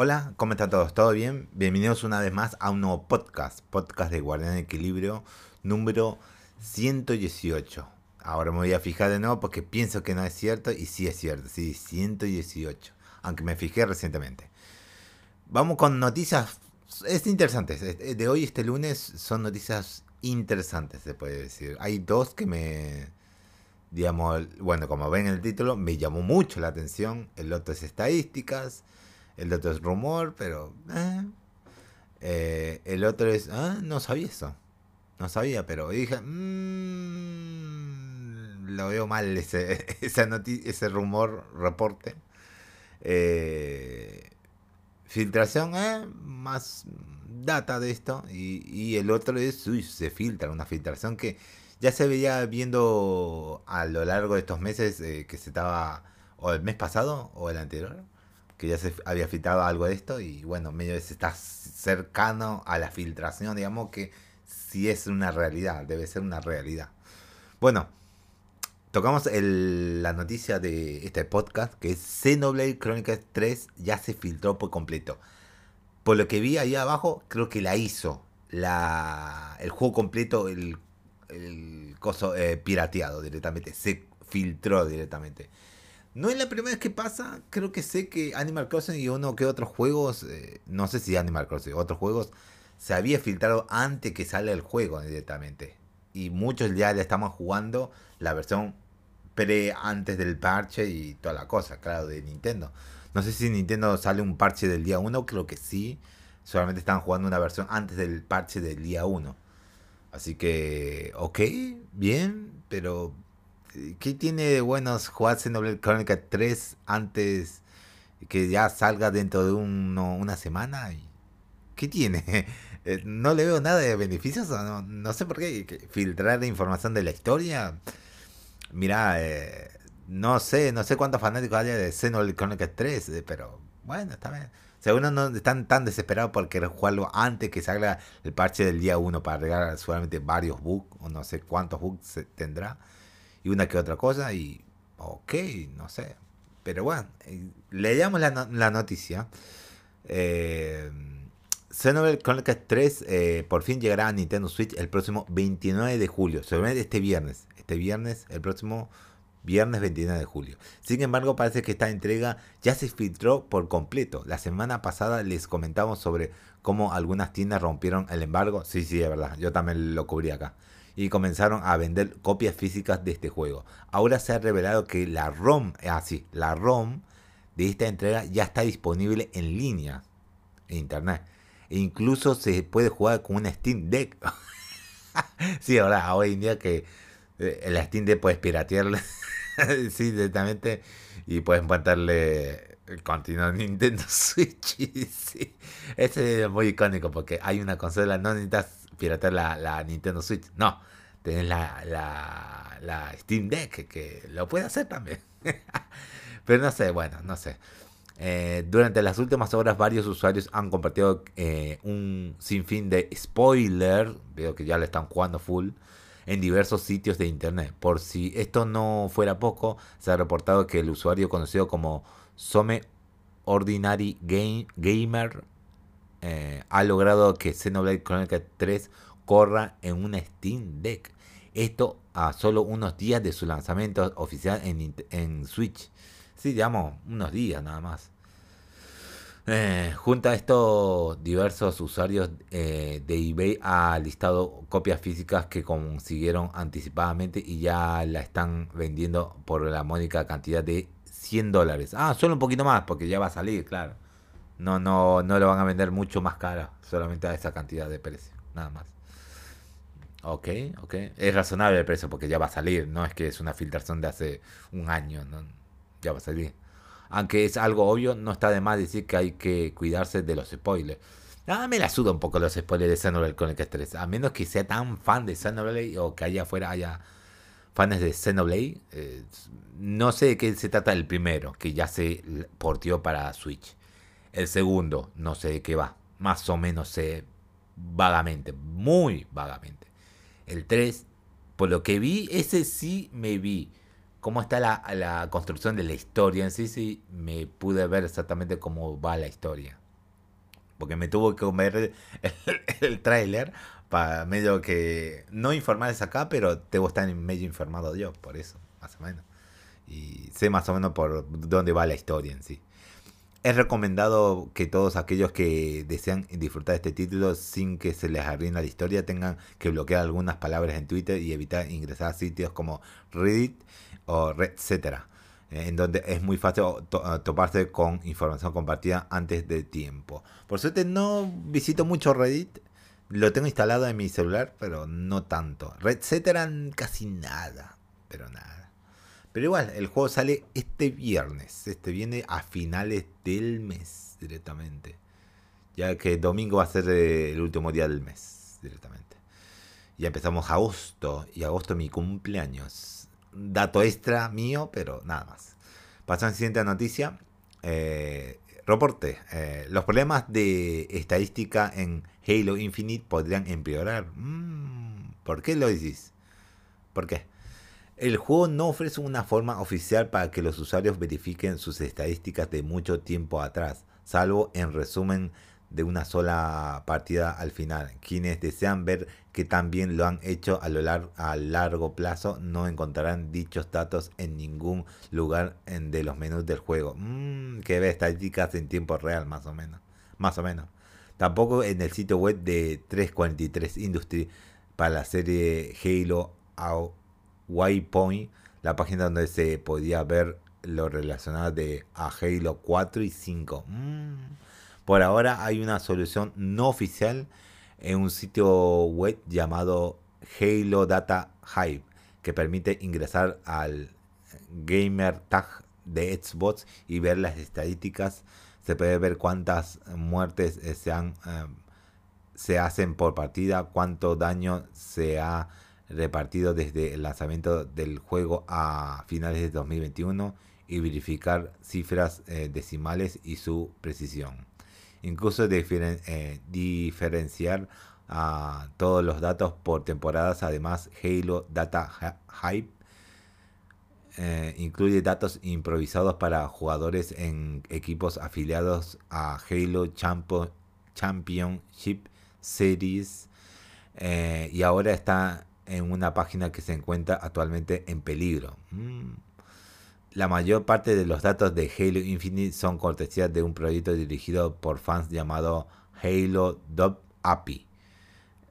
Hola, ¿cómo están todos? ¿Todo bien? Bienvenidos una vez más a un nuevo podcast, podcast de Guardián de Equilibrio número 118. Ahora me voy a fijar de nuevo porque pienso que no es cierto y sí es cierto, sí, 118, aunque me fijé recientemente. Vamos con noticias, es interesantes, de hoy este lunes son noticias interesantes, se puede decir. Hay dos que me, digamos, bueno, como ven en el título, me llamó mucho la atención. El otro es estadísticas el otro es rumor, pero... Eh. Eh, el otro es... Ah, no sabía eso. No sabía, pero dije... Mmm, lo veo mal ese, ese rumor, reporte. Eh, filtración, más data de esto. Y, el otro es... Uy, se filtra, una filtración que ya se veía viendo a lo largo de estos meses que se estaba... O el mes pasado o el anterior que ya se había filtrado algo de esto y bueno, medio se está cercano a la filtración, digamos que si es una realidad, debe ser una realidad. Bueno, tocamos la noticia de este podcast que es Xenoblade Chronicles 3 ya se filtró por completo. Por lo que vi ahí abajo, creo que la hizo. La, el juego completo, el, el coso eh, pirateado directamente. Se filtró directamente. No es la primera vez que pasa, creo que sé que Animal Crossing y uno que otros juegos, eh, no sé si Animal Crossing, otros juegos, se había filtrado antes que sale el juego directamente. Y muchos ya le estaban jugando la versión pre antes del parche y toda la cosa, claro, de Nintendo. No sé si Nintendo sale un parche del día 1, creo que sí. Solamente están jugando una versión antes del parche del día 1. Así que, ok, bien, pero ¿Qué tiene de buenos jugar Xenoblade Chronicles 3 antes que ya salga dentro de una semana? ¿Qué tiene? Eh, no le veo nada de beneficios, no, sé por qué. Filtrar la información de la historia. Mira, eh, no sé, no sé cuántos fanáticos haya de Xenoblade Chronicles 3, eh, pero bueno, está bien. O no están tan desesperados por querer jugarlo antes que salga el parche del día 1 para arreglar seguramente varios bugs, o no sé cuántos bugs tendrá y una que otra cosa y ok, no sé. Pero bueno, eh, leíamos la, la noticia. Eh, Xenoblade Chronicles 3 eh, por fin llegará a Nintendo Switch el próximo 29 de julio. Seguramente este viernes. Este viernes, el próximo viernes 29 de julio. Sin embargo, parece que esta entrega ya se filtró por completo. La semana pasada les comentamos sobre cómo algunas tiendas rompieron el embargo. Sí, sí, es verdad. Yo también lo cubrí acá y comenzaron a vender copias físicas de este juego. Ahora se ha revelado que la ROM, así, ah, la ROM de esta entrega ya está disponible en línea en internet. E incluso se puede jugar con una Steam Deck. sí, ahora hoy en día que eh, la Steam Deck puedes piratearla sí, directamente y puedes montarle el contenido de Nintendo Switch. sí. Ese es muy icónico porque hay una consola, no necesitas piratear la, Nintendo Switch. No, tenés la, la, Steam Deck que lo puede hacer también. Pero no sé, bueno, no sé. Eh, durante las últimas horas varios usuarios han compartido eh, un sinfín de spoiler, veo que ya le están jugando full, en diversos sitios de internet. Por si esto no fuera poco, se ha reportado que el usuario conocido como Some Ordinary Game, Gamer eh, ha logrado que Xenoblade Chronicles 3 corra en una Steam Deck. Esto a solo unos días de su lanzamiento oficial en, Switch. Sí, digamos, unos días nada más. Eh, junto a estos diversos usuarios eh, de eBay ha listado copias físicas que consiguieron anticipadamente y ya la están vendiendo por la módica cantidad de 100 dólares. Ah, solo un poquito más porque ya va a salir, claro. No, no, no lo van a vender mucho más cara, solamente a esa cantidad de precio, nada más. Ok, ok. Es razonable el precio porque ya va a salir, no es que es una filtración de hace un año, ¿no? ya va a salir. Aunque es algo obvio, no está de más decir que hay que cuidarse de los spoilers. Ah, me la suda un poco los spoilers de Xenoblade Chronicles 3. A menos que sea tan fan de Xenoblade o que allá afuera haya fans de Xenoblade. Eh, no sé de qué se trata el primero, que ya se portió para Switch. El segundo, no sé de qué va. Más o menos sé vagamente, muy vagamente. El 3, por lo que vi, ese sí me vi. Cómo está la, construcción de la historia en sí, sí, me pude ver exactamente cómo va la historia. porque me tuvo que comer el, el, tráiler para medio que no informarles acá, pero debo estar medio informado yo, por eso, más o menos. Y sé más o menos por dónde va la historia en sí. Es recomendado que todos aquellos que desean disfrutar este título sin que se les arruine la historia tengan que bloquear algunas palabras en Twitter y evitar ingresar a sitios como Reddit o etc. En donde es muy fácil toparse con información compartida antes de tiempo. Por suerte no visito mucho Reddit. Lo tengo instalado en mi celular, pero no tanto. Etcétera, casi nada. Pero nada. Pero igual, el juego sale este viernes. Este viene a finales del mes directamente. Ya que domingo va a ser eh, el último día del mes directamente. Ya empezamos agosto. Y agosto mi cumpleaños. Dato extra mío, pero nada más. Pasamos a la siguiente noticia. Eh, reporte. Eh, los problemas de estadística en Halo Infinite podrían empeorar. Mm, ¿Por qué lo decís? ¿Por qué? El juego no ofrece una forma oficial para que los usuarios verifiquen sus estadísticas de mucho tiempo atrás, salvo en resumen de una sola partida al final. Quienes desean ver que también lo han hecho a, lo a largo plazo no encontrarán dichos datos en ningún lugar de los menús del juego. Mmm, que ve estadísticas en tiempo real, más o menos. Más o menos. Tampoco en el sitio web de 343 Industry para la serie Halo Waypoint, la página donde se podía ver lo relacionado de a Halo 4 y 5. Mm. Por ahora hay una solución no oficial en un sitio web llamado Halo Data Hive que permite ingresar al gamer tag de Xbox y ver las estadísticas. Se puede ver cuántas muertes eh, se, han, eh, se hacen por partida, cuánto daño se ha repartido desde el lanzamiento del juego a finales de 2021 y verificar cifras eh, decimales y su precisión. Incluso eh, diferenciar a todos los datos por temporadas. Además, Halo Data Hype eh, incluye datos improvisados para jugadores en equipos afiliados a Halo Championship Series. y ahora está en una página que se encuentra actualmente en peligro. Mm. La mayor parte de los datos de Halo Infinite son cortesías de un proyecto dirigido por fans llamado Halo Dub API,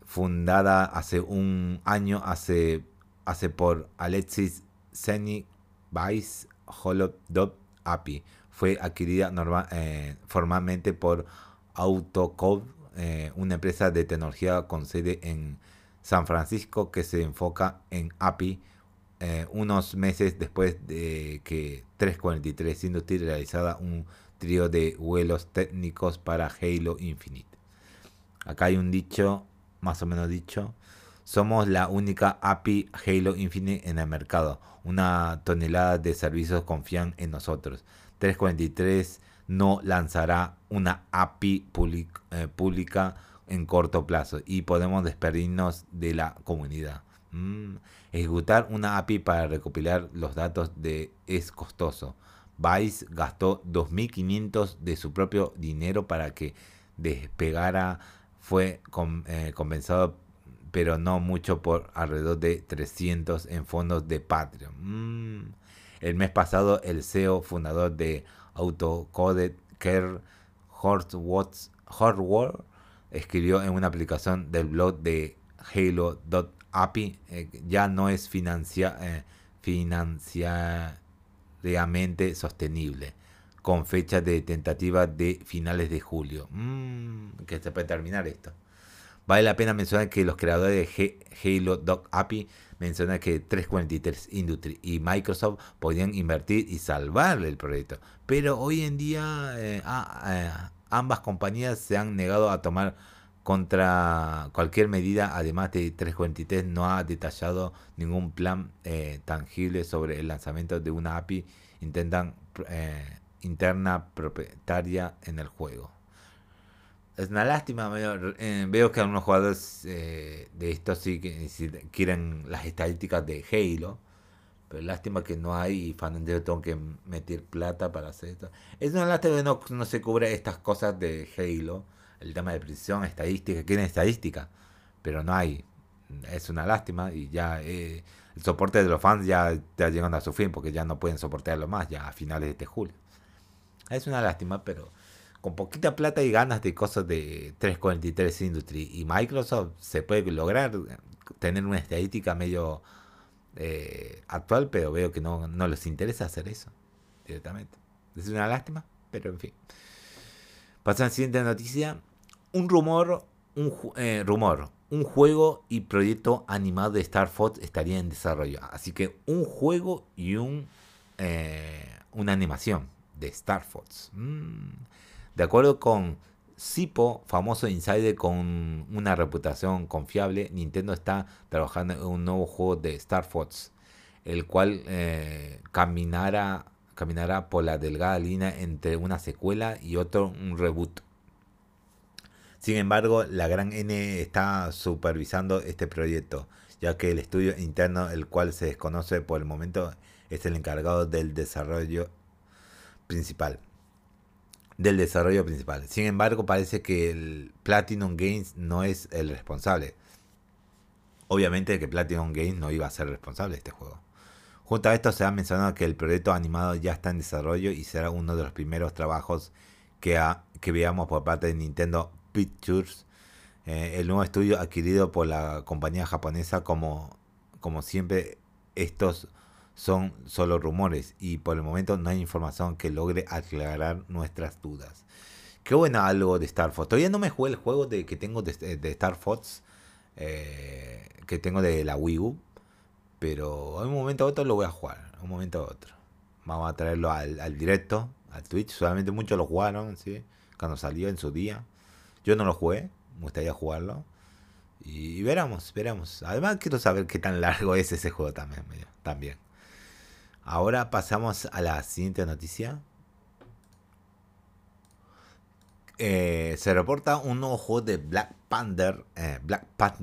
fundada hace un año hace, hace por Alexis Seni Vice Halo Dub API. Fue adquirida eh, formalmente por Autocode, eh, una empresa de tecnología con sede en San Francisco que se enfoca en API eh, unos meses después de que 343 Industries realizara un trío de vuelos técnicos para Halo Infinite. Acá hay un dicho, más o menos dicho, somos la única API Halo Infinite en el mercado. Una tonelada de servicios confían en nosotros. 343 no lanzará una API eh, pública en corto plazo y podemos despedirnos de la comunidad. Mm, ejecutar una API para recopilar los datos de es costoso. Vice gastó 2.500 de su propio dinero para que despegara. Fue eh, compensado, pero no mucho, por alrededor de 300 en fondos de Patreon. Mm, el mes pasado, el CEO fundador de Autocoded, Kerr Hortworth, escribió en una aplicación del blog de Halo.api, eh, ya no es financia, eh, sostenible, con fecha de tentativa de finales de julio. Mm, que se puede terminar esto. Vale la pena mencionar que los creadores de Halo.api mencionan que 343 Industry y Microsoft podían invertir y salvar el proyecto. Pero hoy en día eh, ah, ambas compañías se han negado a tomar contra cualquier medida, además de 343 no ha detallado ningún plan eh, tangible sobre el lanzamiento de una API intentan, eh, interna propietaria en el juego. Es una lástima, veo, eh, veo que algunos jugadores de estos sí que quieren las estadísticas de Halo, pero lástima que no hay fanáticos tengo que meter plata para hacer esto. Es una lástima que no, se cubre estas cosas de Halo. el tema de precisión, estadística, quieren estadística, pero no hay. Es una lástima y ya eh, el soporte de los fans ya está llegando a su fin porque ya no pueden soportarlo más ya a finales de este julio. Es una lástima, pero con poquita plata y ganas de cosas de 343 Industry y Microsoft se puede lograr tener una estadística medio eh, actual, pero veo que no, no les interesa hacer eso directamente. Es una lástima, pero en fin. Pasan a la siguiente noticia. Un rumor, un eh, rumor, un juego y proyecto animado de Star Fox estaría en desarrollo. Así que un juego y un eh, una animación de Star Fox. Mm. De acuerdo con Sipo, famoso insider con una reputación confiable, Nintendo está trabajando en un nuevo juego de Star Fox, el cual eh, caminará, caminará por la delgada línea entre una secuela y otro un reboot. Sin embargo, la gran N está supervisando este proyecto, ya que el estudio interno, el cual se desconoce por el momento, es el encargado del desarrollo principal del desarrollo principal. Sin embargo, parece que el Platinum Games no es el responsable. Obviamente que Platinum Games no iba a ser responsable de este juego. Junto a esto se ha mencionado que el proyecto animado ya está en desarrollo y será uno de los primeros trabajos que, que veamos por parte de Nintendo Pictures, eh, el nuevo estudio adquirido por la compañía japonesa como, como siempre estos son solo rumores y por el momento no hay información que logre aclarar nuestras dudas. Qué bueno algo de Star Fox. Todavía no me jugué el juego de, que tengo de, Star Fox, eh, que tengo de la Wii U, pero en un momento u otro lo voy a jugar, un momento u otro. Vamos a traerlo al, directo, al Twitch. Solamente muchos lo jugaron, ¿sí? cuando salió en su día. Yo no lo jugué, me gustaría jugarlo. Y, veremos, veremos. Además quiero saber qué tan largo es ese juego también. también. Ahora pasamos a la siguiente noticia. Eh, se reporta un nuevo juego de Black Panther. Eh, Black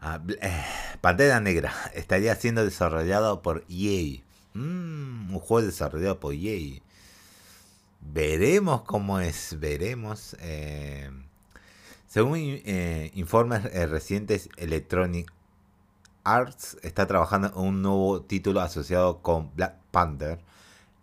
ah, eh, Pantera Negra. Estaría siendo desarrollado por EA. Mm, un juego desarrollado por EA. Veremos cómo es. Veremos. según informes recientes, Electronic Arts está trabajando en un nuevo título asociado con Black Panther.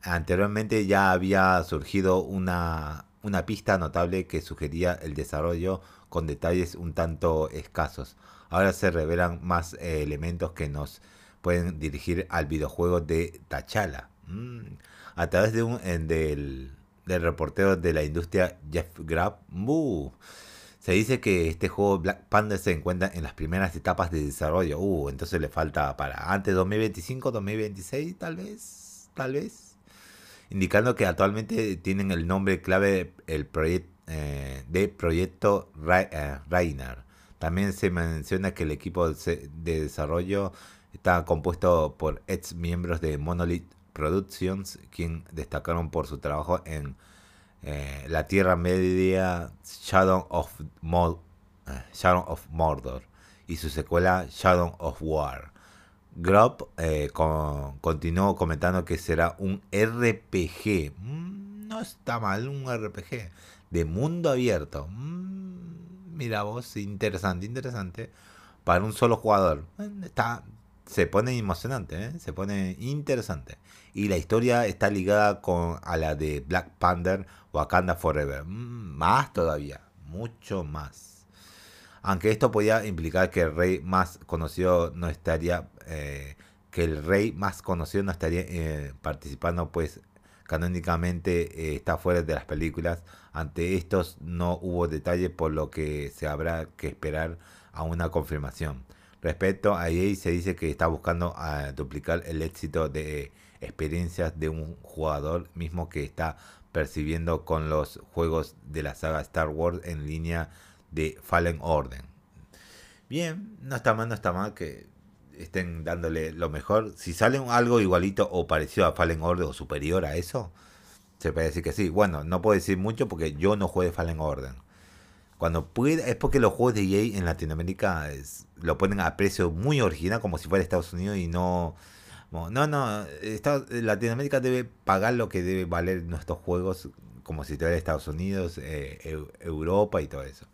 Anteriormente ya había surgido una, una pista notable que sugería el desarrollo con detalles un tanto escasos. Ahora se revelan más eh, elementos que nos pueden dirigir al videojuego de T'Challa. Mm. A través de un, del, del reportero de la industria Jeff Grapp. Se dice que este juego Black Panther se encuentra en las primeras etapas de desarrollo. Uh, entonces le falta para antes 2025, 2026, tal vez, tal vez. Indicando que actualmente tienen el nombre clave el eh, de Proyecto eh, Rainer. También se menciona que el equipo de desarrollo está compuesto por ex miembros de Monolith Productions, quien destacaron por su trabajo en eh, la Tierra Media Shadow of, eh, Shadow of Mordor y su secuela Shadow of War. Grob eh, continuó comentando que será un RPG. Mm, no está mal, un RPG de mundo abierto. Mm, mira vos, interesante, interesante. Para un solo jugador. Está, se pone emocionante, se pone interesante. Y la historia está ligada con a la de Black Panther Wakanda Forever. Mm, más todavía, mucho más. Aunque esto podía implicar que el rey más conocido no estaría, eh, que el rey más conocido no estaría eh, participando, pues canónicamente eh, está fuera de las películas. Ante estos no hubo detalle, por lo que se habrá que esperar a una confirmación. Respecto a EA se dice que está buscando a duplicar el éxito de experiencias de un jugador mismo que está percibiendo con los juegos de la saga Star Wars en línea de Fallen Order. Bien, no está mal, no está mal que estén dándole lo mejor. Si sale algo igualito o parecido a Fallen Order o superior a eso, se puede decir que sí. Bueno, no puedo decir mucho porque yo no juego Fallen Order. Cuando puede, es porque los juegos de EA en Latinoamérica lo ponen a precio muy original, como si fuera Estados Unidos y no no, no, Latinoamérica debe pagar lo que debe valer nuestros juegos como si tuviera Estados Unidos, eh, Europa y todo eso.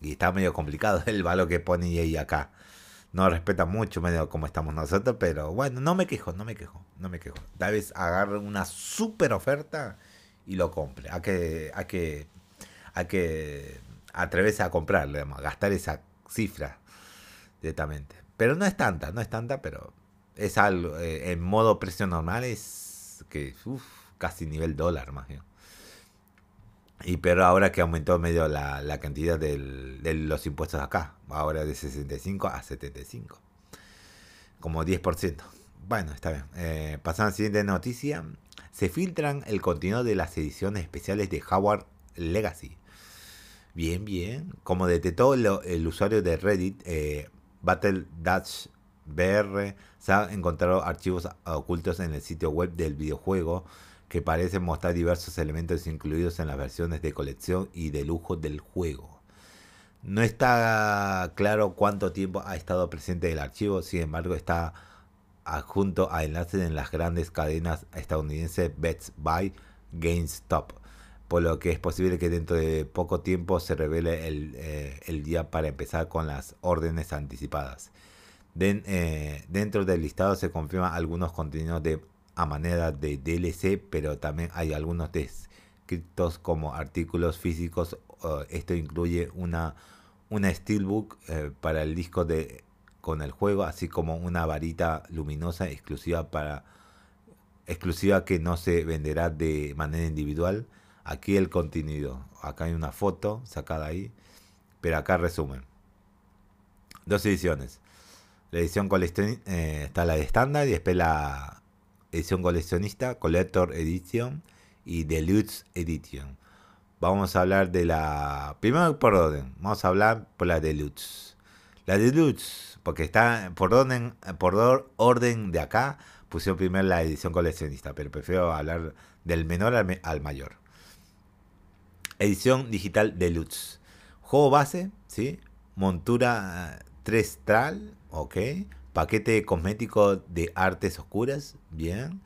Y está medio complicado el valor que pone EA acá. No respeta mucho medio como estamos nosotros, pero bueno, no me quejo, no me quejo, no me quejo. Tal vez agarre una super oferta y lo compre. Hay que, hay que, hay que atreverse a comprarle, a gastar esa cifra directamente. Pero no es tanta, no es tanta, pero es algo, eh, en modo precio normal es que casi nivel dólar más bien. Y pero ahora que aumentó medio la, la cantidad del, de los impuestos acá, ahora de 65 a 75, como 10%. Bueno, está bien. Eh, pasando a la siguiente noticia. Se filtran el contenido de las ediciones especiales de Howard Legacy. Bien, bien. Como detectó el, usuario de Reddit, eh, Battle Dutch BR, se han encontrado archivos ocultos en el sitio web del videojuego que parecen mostrar diversos elementos incluidos en las versiones de colección y de lujo del juego. No está claro cuánto tiempo ha estado presente el archivo, sin embargo está adjunto a enlaces en las grandes cadenas estadounidenses Best Buy, GameStop, por lo que es posible que dentro de poco tiempo se revele el, eh, día para empezar con las órdenes anticipadas. Eh, dentro del listado se confirman algunos contenidos de a manera de DLC, pero también hay algunos descritos como artículos físicos. esto incluye una, una steelbook eh, para el disco de con el juego, así como una varita luminosa exclusiva para exclusiva que no se venderá de manera individual. Aquí el contenido, acá hay una foto sacada ahí, pero acá resumen. Dos ediciones. La edición colección eh, está la de estándar y después la edición coleccionista, Collector Edition y Deluxe Edition. Vamos a hablar de la. Primero por orden, vamos a hablar por la Deluxe. La Deluxe, porque está por orden, por orden de acá, pusieron primero la edición coleccionista, pero prefiero hablar del menor al, mayor. Edición digital Deluxe. Juego base, ¿sí? Montura 3 tral, ok Paquete cosmético de artes oscuras. Bien.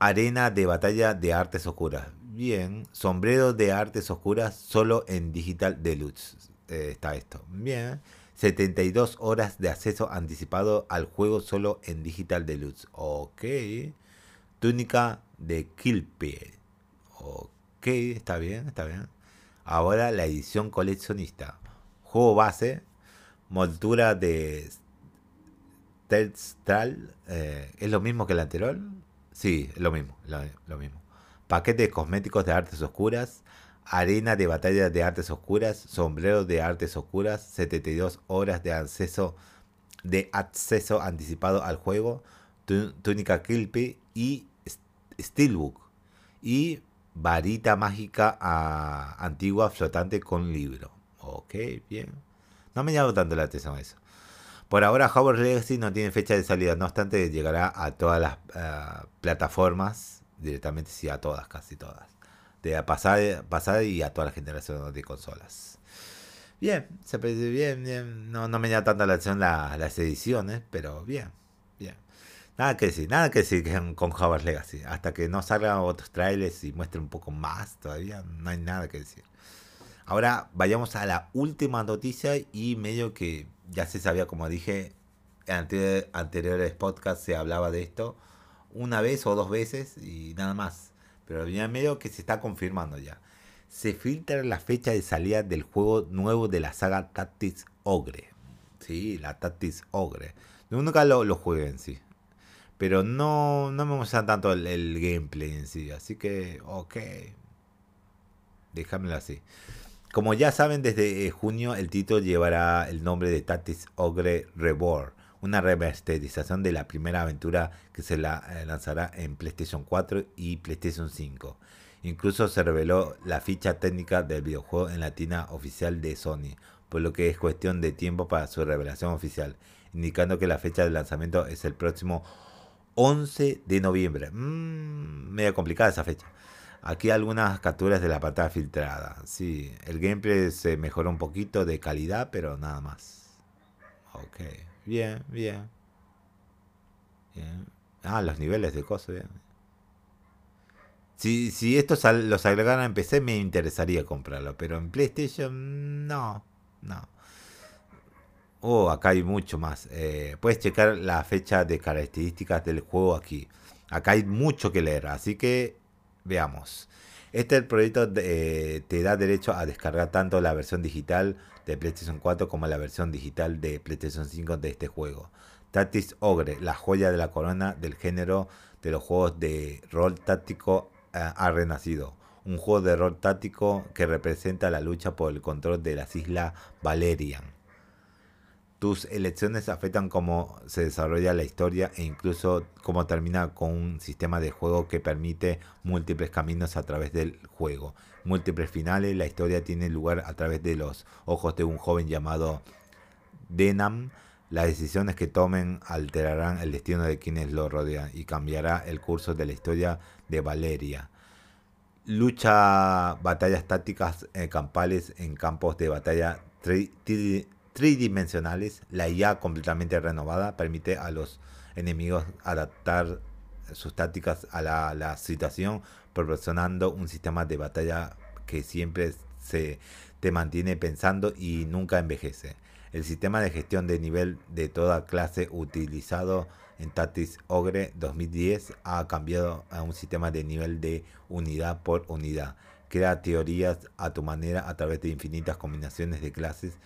Arena de batalla de artes oscuras. Bien. Sombrero de artes oscuras solo en Digital Deluxe. Eh, está esto. Bien. 72 horas de acceso anticipado al juego solo en Digital Deluxe. Ok. Túnica de Killpie. Ok, está bien, está bien. Ahora la edición coleccionista. Juego base. Montura de Telstal eh, es lo mismo que el anterior. Sí, es lo mismo, lo, mismo. Paquete de cosméticos de artes oscuras, arena de batalla de artes oscuras, sombrero de artes oscuras, 72 horas de acceso, de acceso anticipado al juego, túnica Kilpi y Steelbook. Y varita mágica antigua flotante con libro. Ok, bien. No me llama tanto la atención eso. Por ahora Hogwarts Legacy no tiene fecha de salida, no obstante llegará a todas las plataformas, directamente sí a todas, casi todas. De pasada, pasada y a todas las generaciones de consolas. Bien, se parece bien, bien. No, no me llama tanta la atención las ediciones, pero bien, bien. Nada que decir, nada que decir con Hogwarts Legacy. Hasta que no salgan otros trailers y muestren un poco más todavía, no hay nada que decir. Ahora vayamos a la última noticia y medio que ya se sabía, como dije, en anteriores podcasts se hablaba de esto una vez o dos veces y nada más. Pero ya medio que se está confirmando ya. Se filtra la fecha de salida del juego nuevo de la saga Tactics Ogre. Sí, la Tactics Ogre. nunca lo, lo jugué en sí. Pero no, no me gusta tanto el, el gameplay en sí. Así que, ok. Déjamelo así. Como ya saben, desde eh, junio el título llevará el nombre de Tactics Ogre Reborn, una remasterización de la primera aventura que se la eh, lanzará en PlayStation 4 y PlayStation 5. Incluso se reveló la ficha técnica del videojuego en la tienda oficial de Sony, por lo que es cuestión de tiempo para su revelación oficial, indicando que la fecha de lanzamiento es el próximo 11 de noviembre. Mmm, medio complicada esa fecha. Aquí algunas capturas de la pantalla filtrada. Sí, el gameplay se mejoró un poquito de calidad, pero nada más. Ok, bien, bien. bien. Ah, los niveles de cosas, bien. Si, estos los agregaran en PC me interesaría comprarlo, pero en PlayStation no, no. Oh, acá hay mucho más. Eh, puedes checar la fecha de características del juego aquí. Acá hay mucho que leer, así que veamos. Este proyecto eh, te da derecho a descargar tanto la versión digital de PlayStation 4 como la versión digital de PlayStation 5 de este juego. Tactics Ogre, la joya de la corona del género de los juegos de rol táctico, eh, ha renacido. Un juego de rol táctico que representa la lucha por el control de las islas Valerian. Tus elecciones afectan cómo se desarrolla la historia e incluso cómo termina con un sistema de juego que permite múltiples caminos a través del juego. Múltiples finales, la historia tiene lugar a través de los ojos de un joven llamado Denham. Las decisiones que tomen alterarán el destino de quienes lo rodean y cambiará el curso de la historia de Valeria. Lucha batallas tácticas eh, campales en campos de batalla tridimensionales. La IA completamente renovada permite a los enemigos adaptar sus tácticas a la, situación, proporcionando un sistema de batalla que siempre se te mantiene pensando y nunca envejece. El sistema de gestión de nivel de toda clase utilizado en Tactics Ogre 2010 ha cambiado a un sistema de nivel de unidad por unidad. Crea teorías a tu manera a través de infinitas combinaciones de clases,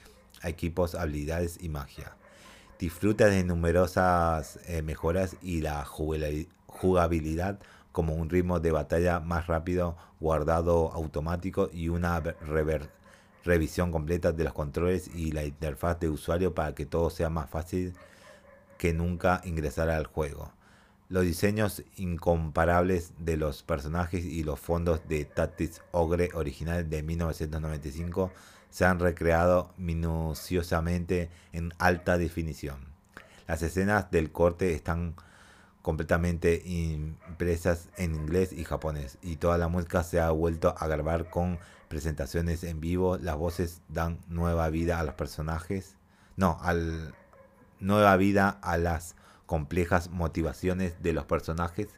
equipos, habilidades y magia. Disfruta de numerosas eh, mejoras y la jugabili- jugabilidad como un ritmo de batalla más rápido, guardado automático y una revisión completa de los controles y la interfaz de usuario para que todo sea más fácil que nunca ingresar al juego. Los diseños incomparables de los personajes y los fondos de Tactics Ogre original de 1995 se han recreado minuciosamente en alta definición. Las escenas del corte están completamente impresas en inglés y japonés y toda la música se ha vuelto a grabar con presentaciones en vivo. Las voces dan nueva vida a los personajes. No, al nueva vida a las complejas motivaciones de los personajes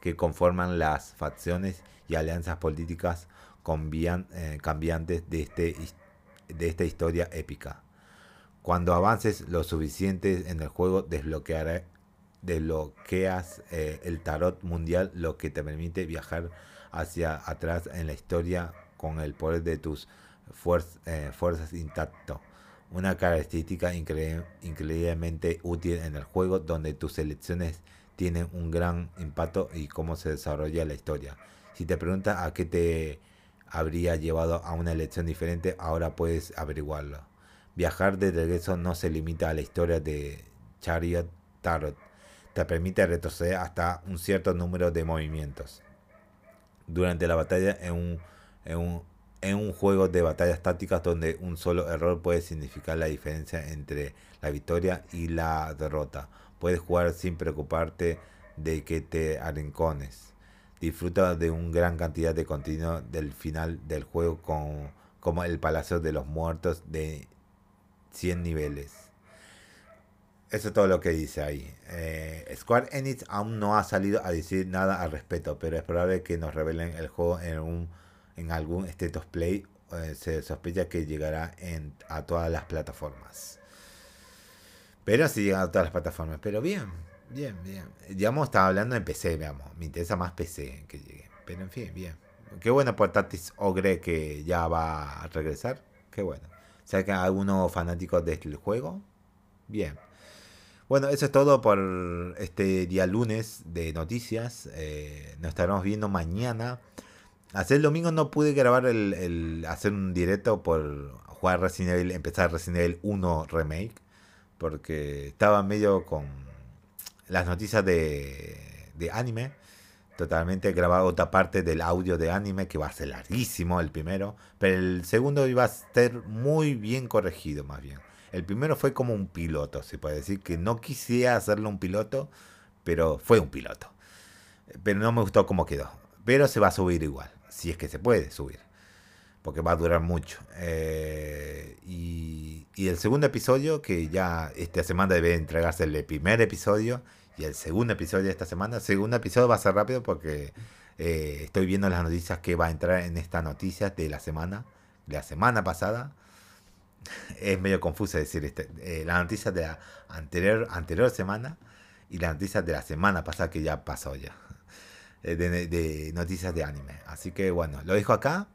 que conforman las facciones y alianzas políticas eh, cambiantes de, este, de esta historia épica. Cuando avances lo suficiente en el juego, desbloqueas eh, el tarot mundial, lo que te permite viajar hacia atrás en la historia con el poder de tus eh, fuerzas intacto. Una característica incre- increíblemente útil en el juego donde tus elecciones tienen un gran impacto y cómo se desarrolla la historia. Si te preguntas a qué te habría llevado a una elección diferente, ahora puedes averiguarlo. Viajar de regreso no se limita a la historia de Chariot Tarot. Te permite retroceder hasta un cierto número de movimientos. Durante la batalla en un, en un, en un juego de batallas tácticas donde un solo error puede significar la diferencia entre la victoria y la derrota. Puedes jugar sin preocuparte de que te arrincones. Disfruta de una gran cantidad de contenido del final del juego con, como el Palacio de los Muertos de 100 niveles. Eso es todo lo que dice ahí. Eh, Square Enix aún no ha salido a decir nada al respecto, pero es probable que nos revelen el juego en, un, en algún State of Play. Eh, se sospecha que llegará en, a todas las plataformas. Pero sí llega a todas las plataformas. Pero bien, bien, bien. Digamos, estaba hablando en PC, veamos. Me interesa más PC que llegue. Pero en fin, bien. Qué bueno por Tactics Ogre que ya va a regresar. Qué bueno. Sea que algunos fanáticos del juego. Bien. Bueno, eso es todo por este día lunes de noticias. Eh, nos estaremos viendo mañana. Hace el domingo no pude grabar el, el- hacer un directo por jugar Resident Evil, empezar Resident Evil 1 Remake. Porque estaba medio con las noticias de, de anime. Totalmente grabado otra parte del audio de anime que va a ser larguísimo el primero. Pero el segundo iba a ser muy bien corregido más bien. El primero fue como un piloto, se puede decir que no quisiera hacerlo un piloto, pero fue un piloto. Pero no me gustó cómo quedó. Pero se va a subir igual, si es que se puede subir. Porque va a durar mucho. Eh, y, y el segundo episodio, que ya esta semana debe entregarse el primer episodio. Y el segundo episodio de esta semana. El segundo episodio va a ser rápido porque Eh, estoy viendo las noticias que va a entrar en estas noticias de la semana, de la semana pasada. Es medio confuso decir este, eh, las noticias de la anterior, anterior semana y las noticias de la semana pasada que ya pasó ya. Eh, de, de, noticias de anime. Así que bueno, lo dejo acá.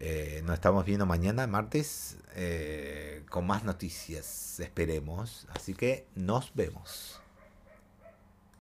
Eh, nos estamos viendo mañana, martes, eh, con más noticias, esperemos. Así que nos vemos.